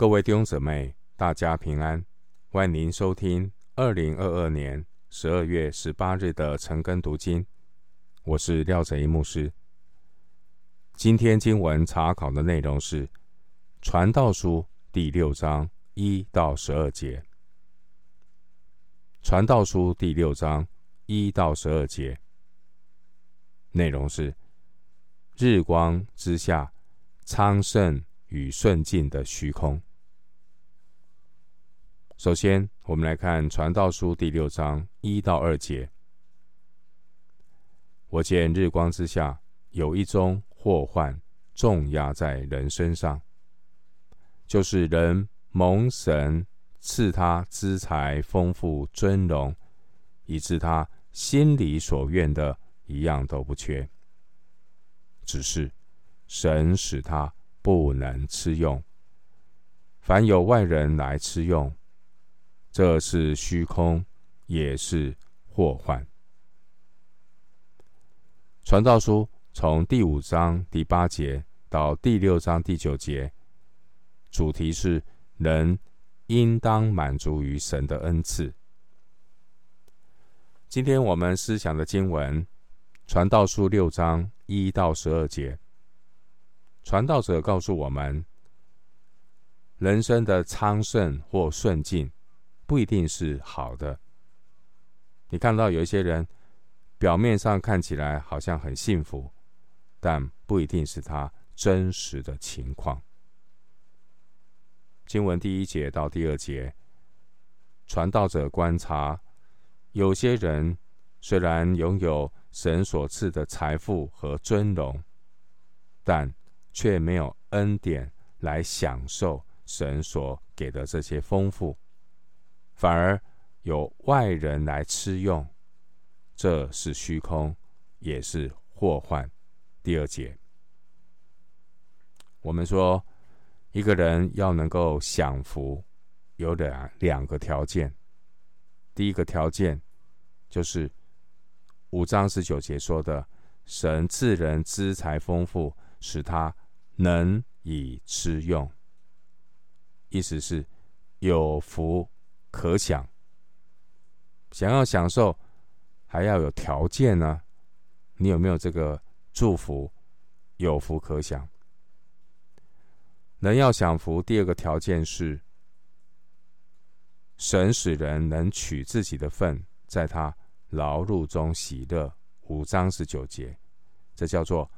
各位弟兄姊妹，大家平安，欢迎您收听二零二二年十二月十八日的晨更读经。我是廖哲一牧师。今天经文查考的内容是《传道书》第六章一到十二节。《传道书》第六章一到十二节内容是：日光之下，昌盛与顺境的虚空。首先，我们来看《传道书》第六章一到二节。我见日光之下有一宗祸患重压在人身上，就是人蒙神赐他资财丰富尊荣，以致他心里所愿的一样都不缺，只是神使他不能吃用。凡有外人来吃用。这是虚空，也是祸患。传道书从第五章第八节到第六章第九节，主题是人应当满足于神的恩赐。今天我们思想的经文，传道书六章一到十二节，传道者告诉我们，人生的昌盛或顺境。不一定是好的。你看到有一些人，表面上看起来好像很幸福，但不一定是他真实的情况。经文第一节到第二节，传道者观察，有些人虽然拥有神所赐的财富和尊荣，但却没有恩典来享受神所给的这些丰富。反而有外人来吃用，这是虚空，也是祸患。第二节，我们说一个人要能够享福，有两两个条件。第一个条件就是五章十九节说的：“神赐人资财丰富，使他能以吃用。”意思是有福。可享，想要享受，还要有条件呢。你有没有这个祝福？有福可享，人要享福。第二个条件是，神使人能取自己的份，在他劳碌中喜乐。五章十九节，这叫做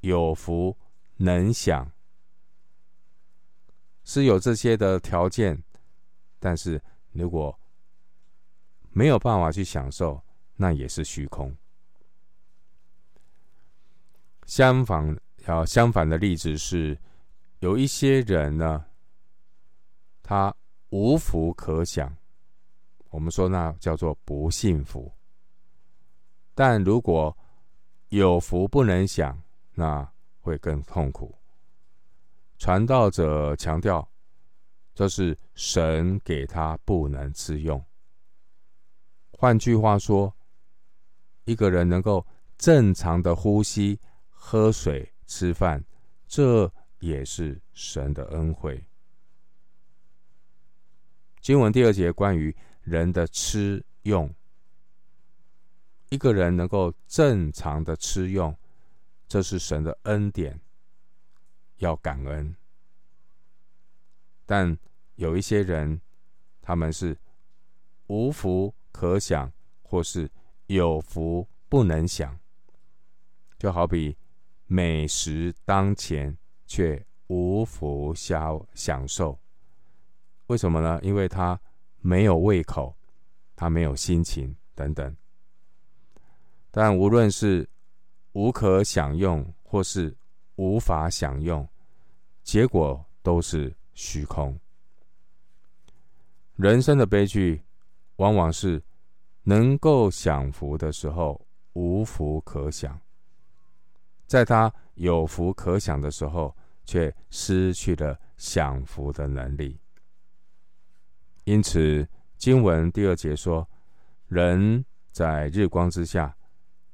有福能享，是有这些的条件，但是。如果没有办法去享受，那也是虚空。相反，要相反的例子是，有一些人呢，他无福可享，我们说那叫做不幸福。但如果有福不能享，那会更痛苦。传道者强调。这是神给他不能吃用。换句话说，一个人能够正常的呼吸、喝水、吃饭，这也是神的恩惠。经文第二节关于人的吃用，一个人能够正常的吃用，这是神的恩典，要感恩。但有一些人，他们是无福可享，或是有福不能享。就好比美食当前，却无福消享受。为什么呢？因为他没有胃口，他没有心情等等。但无论是无可享用，或是无法享用，结果都是虚空。人生的悲剧，往往是能够享福的时候无福可享，在他有福可享的时候，却失去了享福的能力。因此，经文第二节说，人在日光之下，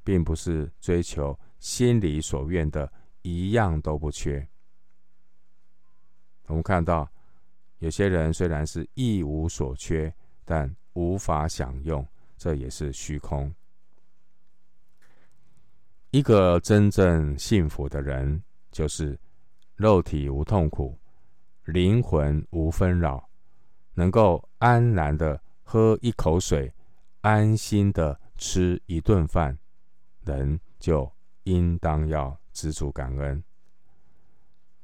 并不是追求心里所愿的，一样都不缺。我们看到。有些人虽然是一无所缺，但无法享用，这也是虚空。一个真正幸福的人，就是肉体无痛苦，灵魂无纷扰，能够安然的喝一口水，安心的吃一顿饭，人就应当要知足感恩。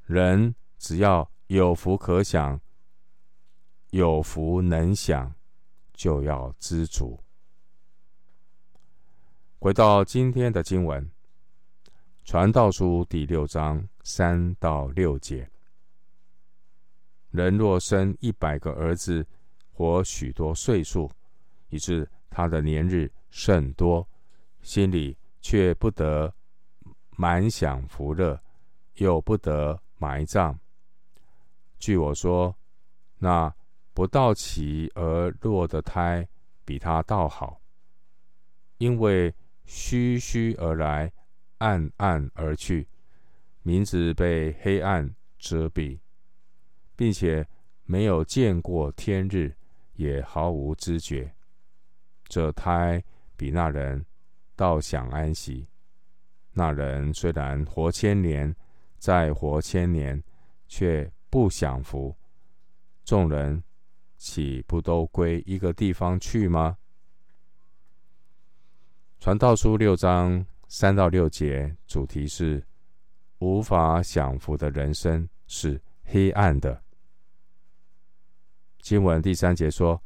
人只要有福可享，有福能享，就要知足。回到今天的经文。传道书第六章三到六节：人若生一百个儿子，活许多岁数，以致他的年日甚多，心里却不得满享福乐，又不得埋葬。据我说，那不到期而落的胎，比他倒好，因为虚虚而来。暗暗而去，名字被黑暗遮蔽，并且没有见过天日，也毫无知觉。这胎比那人倒想安息。那人虽然活千年，再活千年，却不享福。众人岂不都归一个地方去吗？传道书六章。三到六节主题是无法享福的人生是黑暗的。经文第三节说，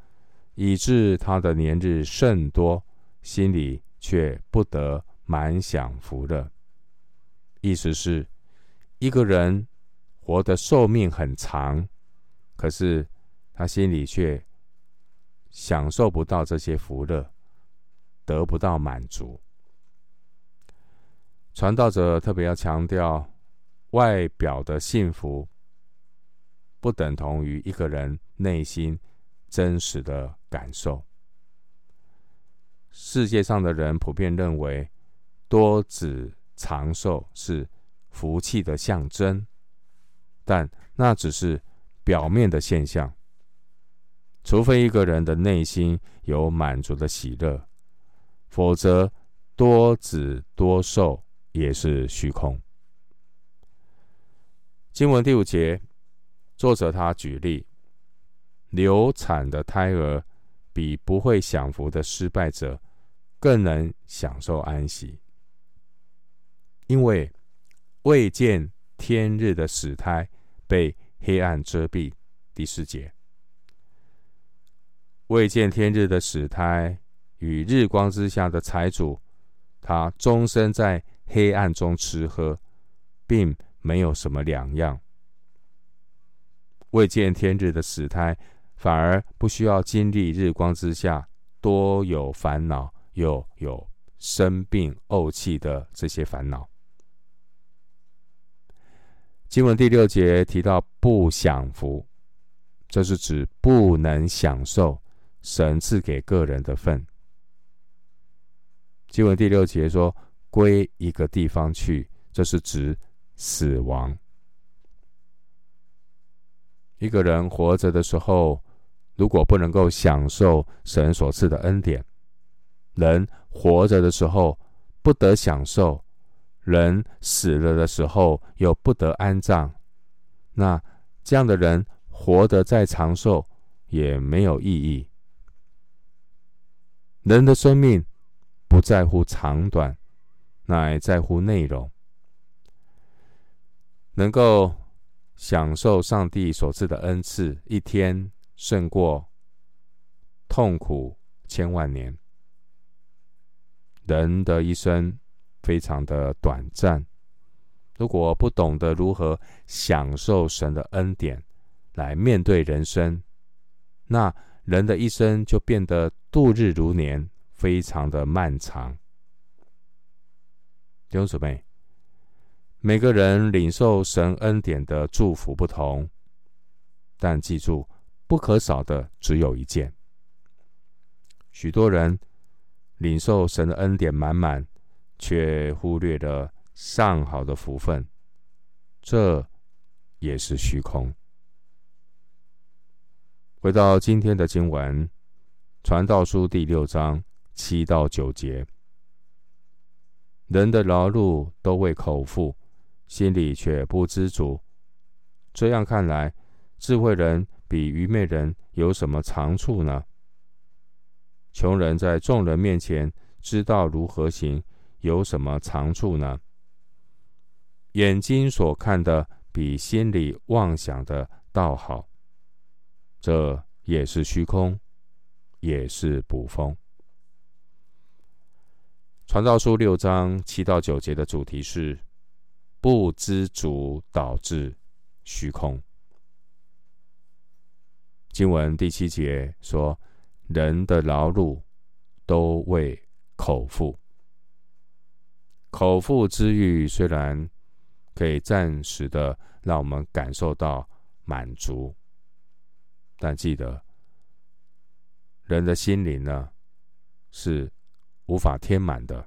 以致他的年日甚多，心里却不得满享福的。意思是，一个人活的寿命很长，可是他心里却享受不到这些福乐，得不到满足。传道者特别要强调，外表的幸福不等同于一个人内心真实的感受。世界上的人普遍认为，多子长寿是福气的象征，但那只是表面的现象。除非一个人的内心有满足的喜乐，否则多子多寿。也是虚空。经文第五节，作者他举例，流产的胎儿比不会享福的失败者更能享受安息，因为未见天日的死胎被黑暗遮蔽。第四节，未见天日的死胎与日光之下的财主，他终身在。黑暗中吃喝，并没有什么两样。未见天日的死胎，反而不需要经历日光之下多有烦恼，又有生病怄气的这些烦恼。经文第六节提到不享福，这是指不能享受神赐给个人的份。经文第六节说。归一个地方去，这是指死亡。一个人活着的时候，如果不能够享受神所赐的恩典，人活着的时候不得享受，人死了的时候又不得安葬，那这样的人活得再长寿也没有意义。人的生命不在乎长短。乃在乎内容，能够享受上帝所赐的恩赐，一天胜过痛苦千万年。人的一生非常的短暂，如果不懂得如何享受神的恩典来面对人生，那人的一生就变得度日如年，非常的漫长。弟兄姊妹，每个人领受神恩典的祝福不同，但记住，不可少的只有一件。许多人领受神的恩典满满，却忽略了上好的福分，这也是虚空。回到今天的经文，《传道书》第六章七到九节：人的劳碌都为口腹，心里却不知足。这样看来，智慧人比愚昧人有什么长处呢？穷人在众人面前知道如何行，有什么长处呢？眼睛所看的比心里妄想的倒好。这也是虚空，也是捕风。传道书六章七到九节的主题是不知足导致虚空。经文第七节说：“人的劳碌都为口腹，口腹之欲虽然可以暂时的让我们感受到满足。”但记得，人的心灵呢，是无法填满的，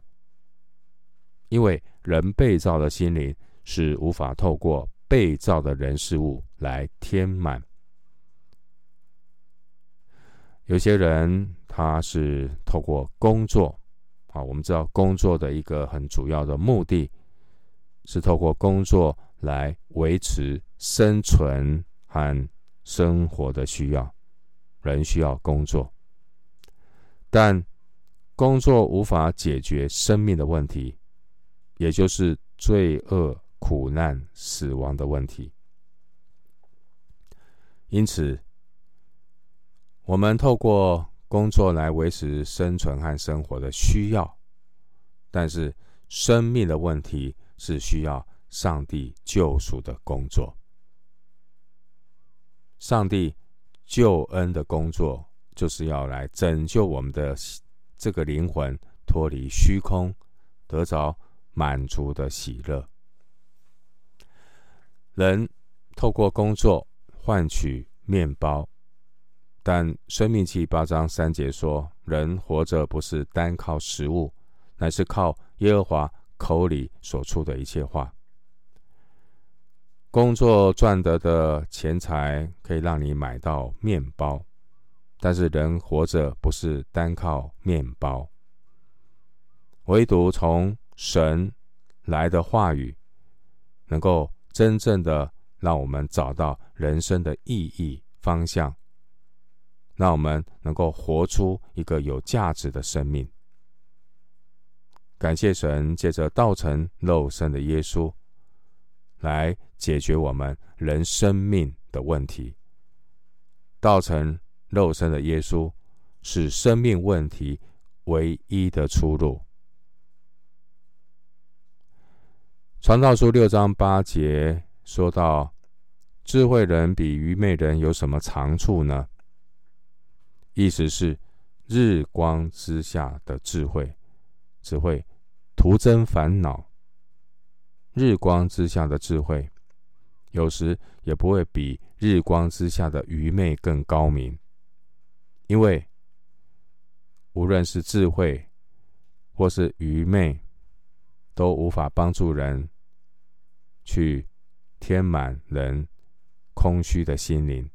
因为人被造的心灵是无法透过被造的人事物来填满。有些人他是透过工作，啊，我们知道工作的一个很主要的目的，是透过工作来维持生存和。生活的需要，人需要工作，但工作无法解决生命的问题，也就是罪恶、苦难、死亡的问题。因此，我们透过工作来维持生存和生活的需要，但是生命的问题是需要上帝救赎的工作。上帝救恩的工作，就是要来拯救我们的这个灵魂，脱离虚空，得着满足的喜乐。人透过工作换取面包，但《生命记》八章三节说：“人活着不是单靠食物，乃是靠耶和华口里所出的一切话。”工作赚得的钱财可以让你买到面包，但是人活着不是单靠面包，唯独从神来的话语，能够真正的让我们找到人生的意义方向，让我们能够活出一个有价值的生命。感谢神，借着道成肉身的耶稣。来解决我们人生命的问题。道成肉身的耶稣是生命问题唯一的出路。传道书六章八节说到：“智慧人比愚昧人有什么长处呢？”意思是日光之下的智慧只会徒增烦恼。日光之下的智慧，有时也不会比日光之下的愚昧更高明，因为无论是智慧或是愚昧，都无法帮助人去填满人空虚的心灵，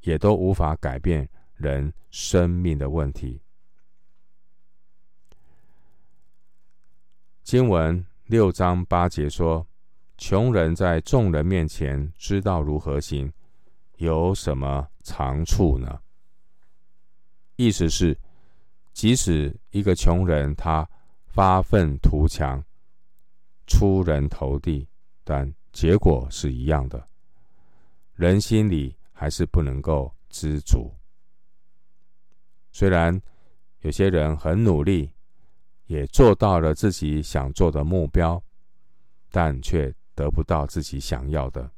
也都无法改变人生命的问题。经文。六章八节说：“穷人在众人面前知道如何行，有什么长处呢？”意思是，即使一个穷人他发愤图强、出人头地，但结果是一样的，人心里还是不能够知足。虽然有些人很努力。也做到了自己想做的目标，但却得不到自己想要的。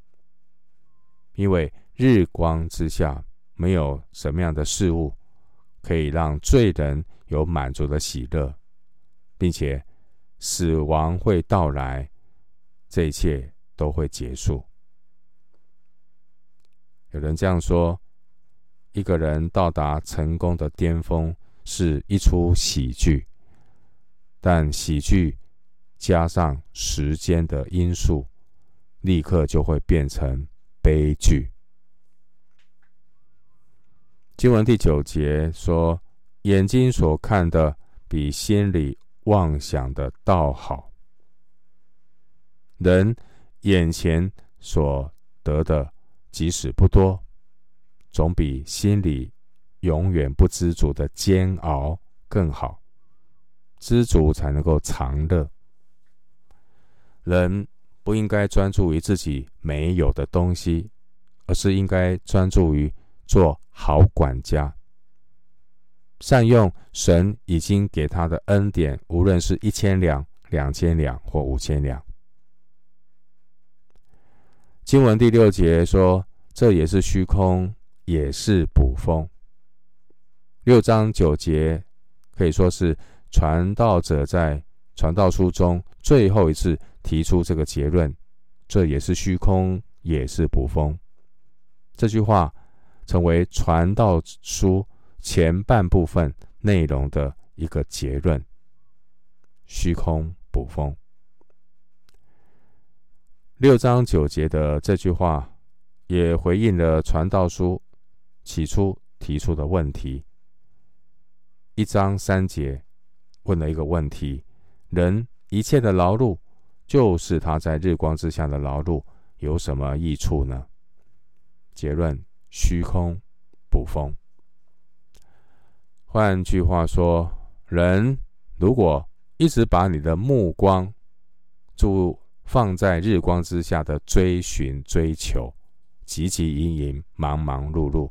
因为日光之下没有什么样的事物可以让罪人有满足的喜乐，并且死亡会到来，这一切都会结束。有人这样说：一个人到达成功的巅峰是一出喜剧。但喜剧加上时间的因素，立刻就会变成悲剧。经文第九节说：“眼睛所看的，比心里妄想的倒好。人眼前所得的，即使不多，总比心里永远不知足的煎熬更好。知足才能够长乐。人不应该专注于自己没有的东西，而是应该专注于做好管家，善用神已经给他的恩典，无论是一千两、两千两或五千两。经文第六节说：“这也是虚空，也是捕风。”六章九节可以说是传道者在传道书中最后一次提出这个结论：“这也是虚空，也是捕风。”这句话成为传道书前半部分内容的一个结论：“虚空捕风。”六章九节的这句话，也回应了传道书起初提出的问题。一章三节问了一个问题：人一切的劳碌，就是他在日光之下的劳碌，有什么益处呢？结论：虚空捕风。换句话说，人如果一直把你的目光注放在日光之下的追寻、追求、汲汲营营、忙忙碌碌，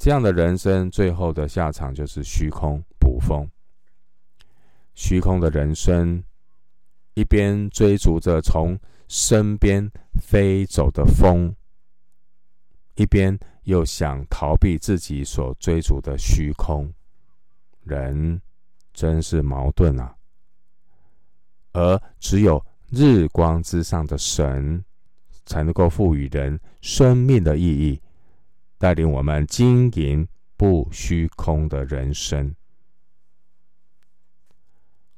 这样的人生最后的下场就是虚空捕风。虚空的人生，一边追逐着从身边飞走的风，一边又想逃避自己所追逐的虚空，人真是矛盾啊！而只有日光之上的神，才能够赋予人生命的意义，带领我们经营不虚空的人生。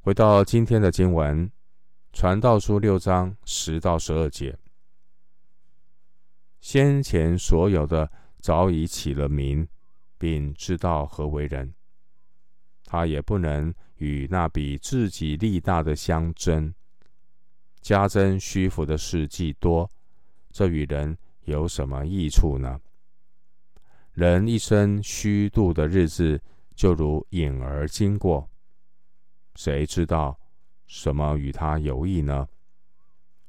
回到今天的经文，《传道书》六章十到十二节，先前所有的早已起了名，并知道何为人，他也不能与那比自己力大的相争。加增虚浮的事既多，这与人有什么益处呢？人一生虚度的日子，就如影儿经过，谁知道什么与他有益呢？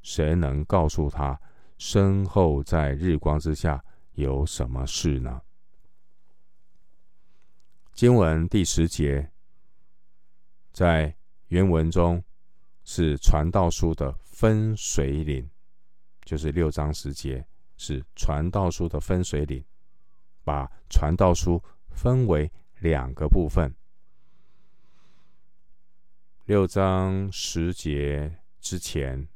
谁能告诉他身后在日光之下有什么事呢？经文第十节，在原文中是传道书的。分水岭，就是六章十节，是传道书的分水岭，把传道书分为两个部分。六章十节之前，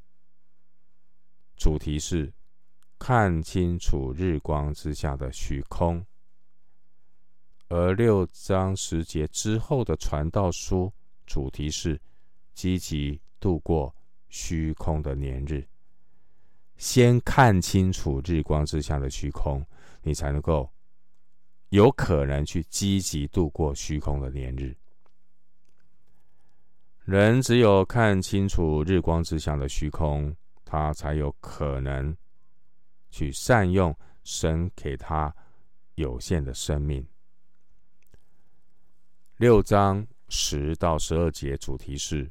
主题是看清楚日光之下的虚空，而六章十节之后的传道书，主题是积极度过。虚空的年日，先看清楚日光之下的虚空，你才能够有可能去积极度过虚空的年日。人只有看清楚日光之下的虚空，他才有可能去善用神给他有限的生命。六章十到十二节主题是。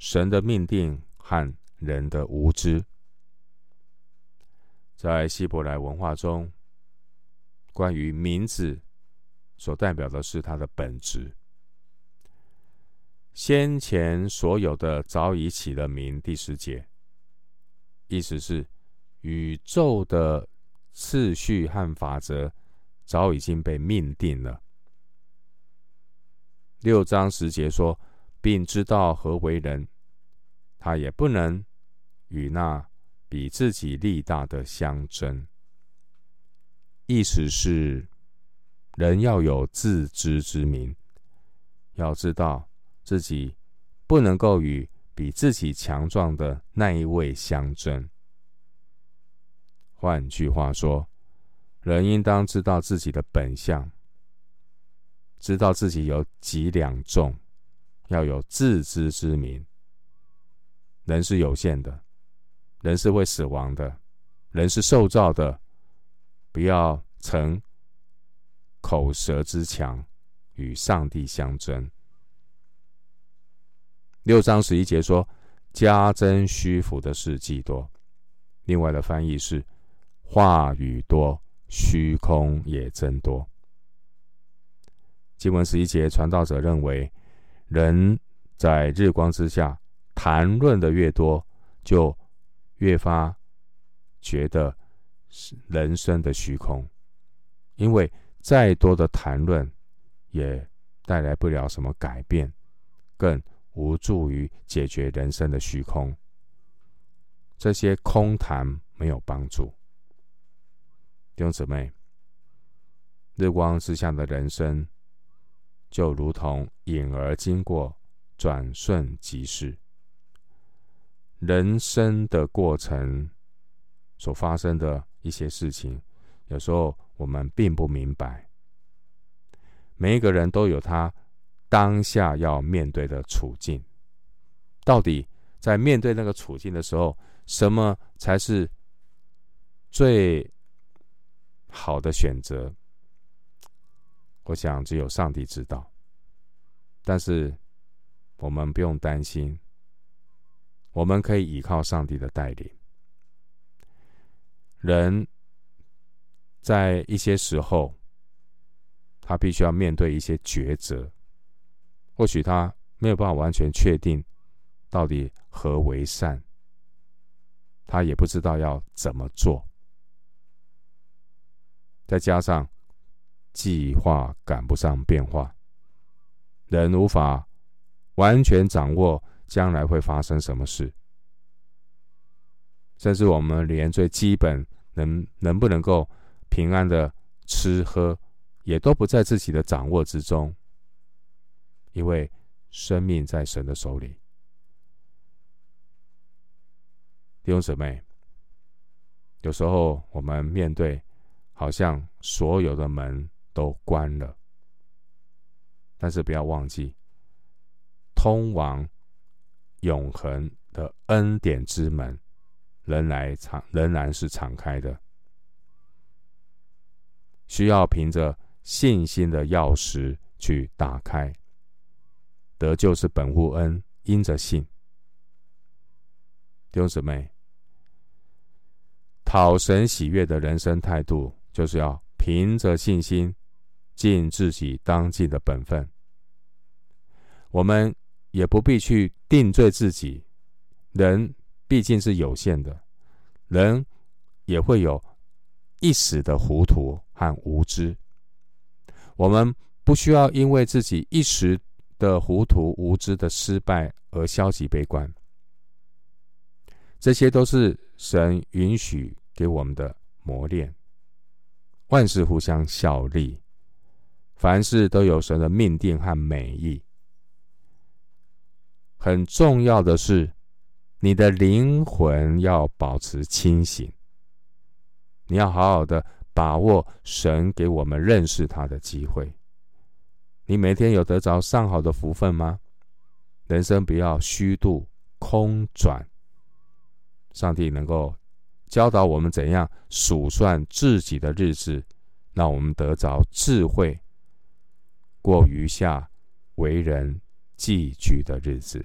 神的命定和人的无知，在希伯来文化中，关于名字所代表的是他的本质。先前所有的早已起了名，第十节，意思是宇宙的次序和法则早已经被命定了。六章十节说。并知道何为人，他也不能与那比自己力大的相争。意思是，人要有自知之明，要知道自己不能够与比自己强壮的那一位相争。换句话说，人应当知道自己的本相，知道自己有几两重，要有自知之明。人是有限的，人是会死亡的，人是受造的，不要逞口舌之强，与上帝相争。六章十一节说：“加增虚浮的事既多。”另外的翻译是：“话语多，虚空也增多。”经文十一节，传道者认为，人在日光之下谈论的越多，就越发觉得人生的虚空，因为再多的谈论也带来不了什么改变，更无助于解决人生的虚空，这些空谈没有帮助。弟兄姊妹，日光之下的人生，就如同影儿经过，转瞬即逝。人生的过程所发生的一些事情，有时候我们并不明白。每一个人都有他。当下要面对的处境，到底在面对那个处境的时候，什么才是最好的选择？我想只有上帝知道。但是我们不用担心，我们可以依靠上帝的带领。人在一些时候，他必须要面对一些抉择。或许他没有办法完全确定到底何为善，他也不知道要怎么做。再加上计划赶不上变化，人无法完全掌握将来会发生什么事，甚至我们连最基本能能不能够平安的吃喝，也都不在自己的掌握之中。因为生命在神的手里，弟兄姊妹，有时候我们面对好像所有的门都关了，但是不要忘记，通往永恒的恩典之门仍然敞，仍然是敞开的，需要凭着信心的钥匙去打开。得救是本乎恩，因着信。弟兄姊妹，讨神喜悦的人生态度，就是要凭着信心尽自己当尽的本分。我们也不必去定罪自己，人毕竟是有限的，人也会有一时的糊涂和无知。我们不需要因为自己一时。的糊涂无知的失败而消极悲观，这些都是神允许给我们的磨练。万事互相效力，凡事都有神的命定和美意。很重要的是，你的灵魂要保持清醒，你要好好的把握神给我们认识他的机会。你每天有得着上好的福分吗？人生不要虚度空转。上帝能够教导我们怎样数算自己的日子，让我们得着智慧，过余下为人寄居的日子。